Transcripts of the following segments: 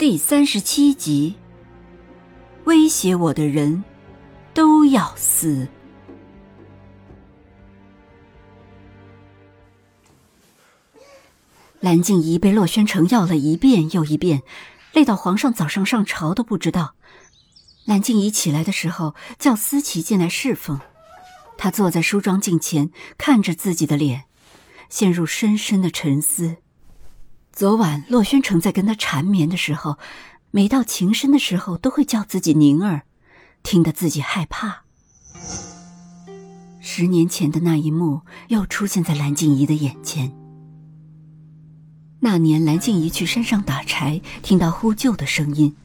第三十七集，威胁我的人都要死。蓝静怡被洛宣城要了一遍又一遍，累到皇上早上上朝都不知道。蓝静怡起来的时候，叫思琪进来侍奉。她坐在梳妆镜前，看着自己的脸，陷入深深的沉思。昨晚洛宣城在跟他缠绵的时候，每到情深的时候都会叫自己宁儿，听得自己害怕。十年前的那一幕又出现在蓝静怡的眼前。那年蓝静怡去山上打柴，听到呼救的声音，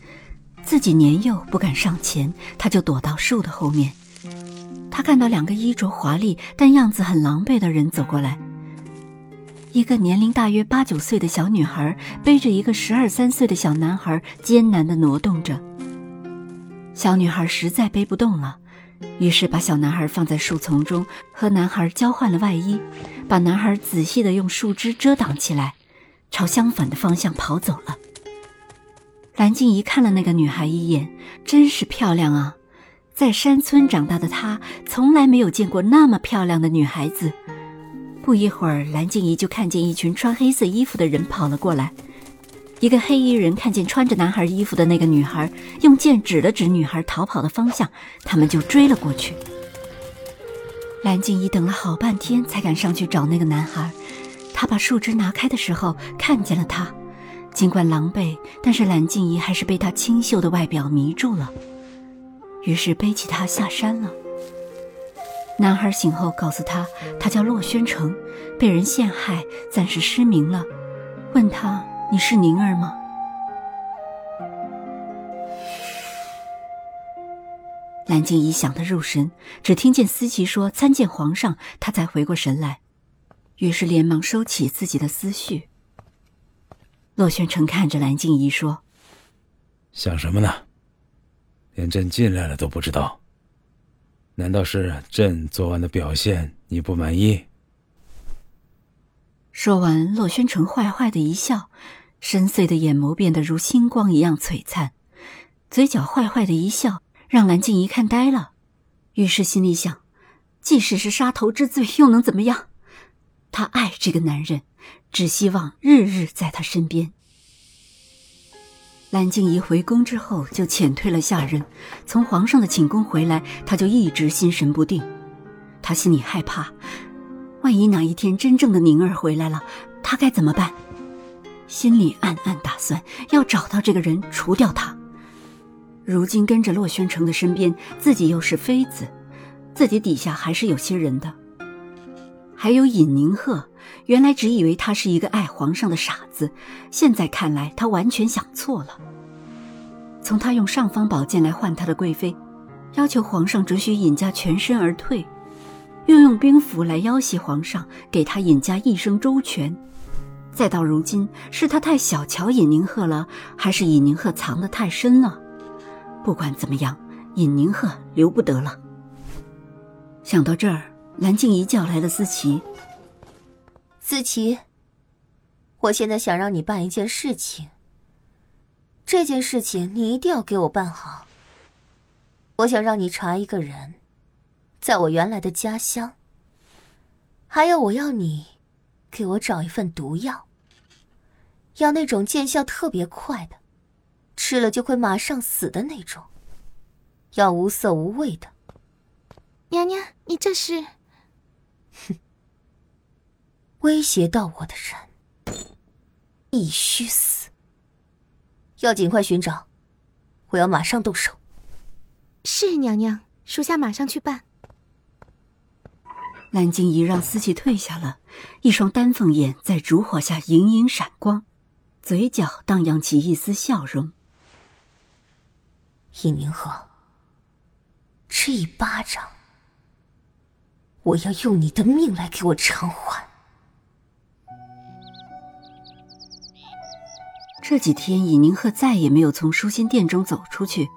自己年幼不敢上前，她就躲到树的后面。她看到两个衣着华丽但样子很狼狈的人走过来。一个年龄大约八九岁的小女孩背着一个十二三岁的小男孩，艰难地挪动着。小女孩实在背不动了，于是把小男孩放在树丛中，和男孩交换了外衣，把男孩仔细地用树枝遮挡起来，朝相反的方向跑走了。蓝静怡看了那个女孩一眼，真是漂亮啊！在山村长大的她，从来没有见过那么漂亮的女孩子。不一会儿，蓝静怡就看见一群穿黑色衣服的人跑了过来。一个黑衣人看见穿着男孩衣服的那个女孩，用剑指了指女孩逃跑的方向，他们就追了过去。蓝静怡等了好半天，才敢上去找那个男孩。他把树枝拿开的时候，看见了他。尽管狼狈，但是蓝静怡还是被他清秀的外表迷住了，于是背起他下山了。男孩醒后告诉他，他叫洛宣城，被人陷害，暂时失明了。问他：“你是宁儿吗？”蓝静怡想得入神，只听见思琪说：“参见皇上。”他才回过神来，于是连忙收起自己的思绪。洛宣城看着蓝静怡说：“想什么呢？连朕进来了都不知道。”难道是朕昨晚的表现你不满意？说完，洛宣城坏坏的一笑，深邃的眼眸变得如星光一样璀璨，嘴角坏坏的一笑，让蓝静怡看呆了。于是心里想：即使是杀头之罪，又能怎么样？他爱这个男人，只希望日日在他身边。蓝静怡回宫之后就遣退了下人，从皇上的寝宫回来，她就一直心神不定。她心里害怕，万一哪一天真正的宁儿回来了，她该怎么办？心里暗暗打算要找到这个人，除掉他。如今跟着洛宣城的身边，自己又是妃子，自己底下还是有些人的。还有尹宁鹤，原来只以为他是一个爱皇上的傻子，现在看来他完全想错了。从他用尚方宝剑来换他的贵妃，要求皇上准许尹家全身而退，又用兵符来要挟皇上给他尹家一生周全，再到如今是他太小瞧尹宁鹤了，还是尹宁鹤藏得太深了？不管怎么样，尹宁鹤留不得了。想到这儿。蓝静怡叫来了思琪。子琪，我现在想让你办一件事情。这件事情你一定要给我办好。我想让你查一个人，在我原来的家乡。还有，我要你给我找一份毒药，要那种见效特别快的，吃了就会马上死的那种，要无色无味的。娘娘，你这是？哼！威胁到我的人必须死，要尽快寻找，我要马上动手。是娘娘，属下马上去办。蓝静怡让司机退下了，一双丹凤眼在烛火下隐隐闪光，嘴角荡漾起一丝笑容。尹宁和，这一巴掌，我要用你的命来给我偿还。这几天，尹宁鹤再也没有从舒心殿中走出去。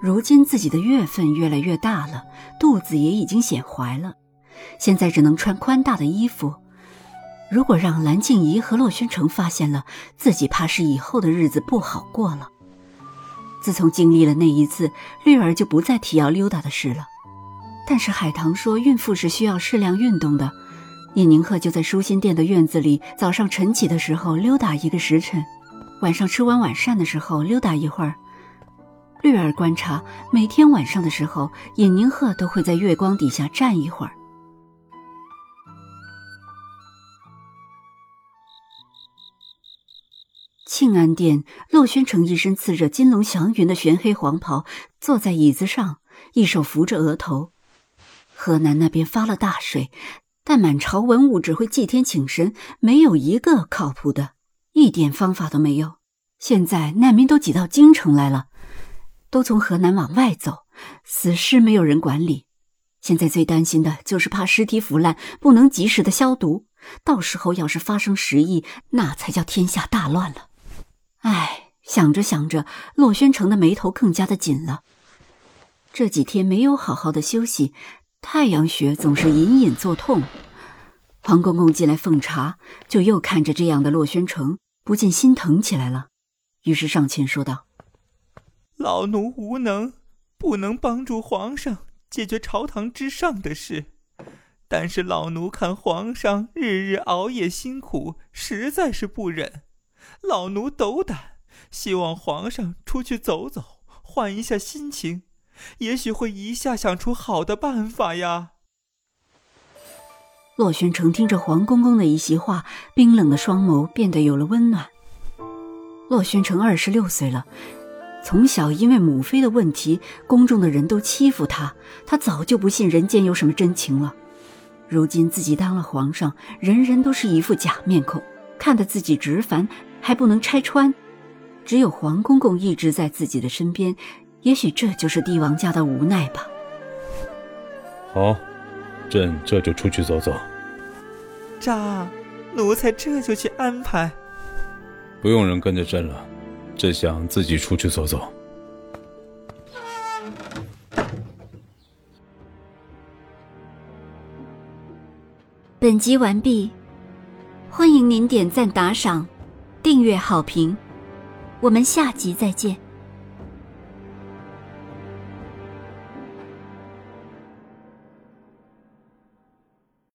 如今自己的月份越来越大了，肚子也已经显怀了，现在只能穿宽大的衣服。如果让蓝静怡和洛宣城发现了，自己怕是以后的日子不好过了。自从经历了那一次，绿儿就不再提要溜达的事了。但是海棠说，孕妇是需要适量运动的。尹宁鹤就在舒心殿的院子里，早上晨起的时候溜达一个时辰。晚上吃完晚膳的时候溜达一会儿。绿儿观察，每天晚上的时候，尹宁鹤都会在月光底下站一会儿。庆安殿，洛宣城一身刺着金龙祥云的玄黑黄袍，坐在椅子上，一手扶着额头。河南那边发了大水，但满朝文武只会祭天请神，没有一个靠谱的。一点方法都没有。现在难民都挤到京城来了，都从河南往外走，死尸没有人管理。现在最担心的就是怕尸体腐烂，不能及时的消毒，到时候要是发生食疫，那才叫天下大乱了。唉，想着想着，洛宣城的眉头更加的紧了。这几天没有好好的休息，太阳穴总是隐隐作痛。黄公公进来奉茶，就又看着这样的洛宣城。不禁心疼起来了，于是上前说道：“老奴无能，不能帮助皇上解决朝堂之上的事。但是老奴看皇上日日熬夜辛苦，实在是不忍。老奴斗胆，希望皇上出去走走，换一下心情，也许会一下想出好的办法呀。”洛宣城听着黄公公的一席话，冰冷的双眸变得有了温暖。洛宣城二十六岁了，从小因为母妃的问题，宫中的人都欺负他，他早就不信人间有什么真情了。如今自己当了皇上，人人都是一副假面孔，看得自己直烦，还不能拆穿。只有黄公公一直在自己的身边，也许这就是帝王家的无奈吧。好。朕这就出去走走。喳，奴才这就去安排。不用人跟着朕了，朕想自己出去走走。本集完毕，欢迎您点赞、打赏、订阅、好评，我们下集再见。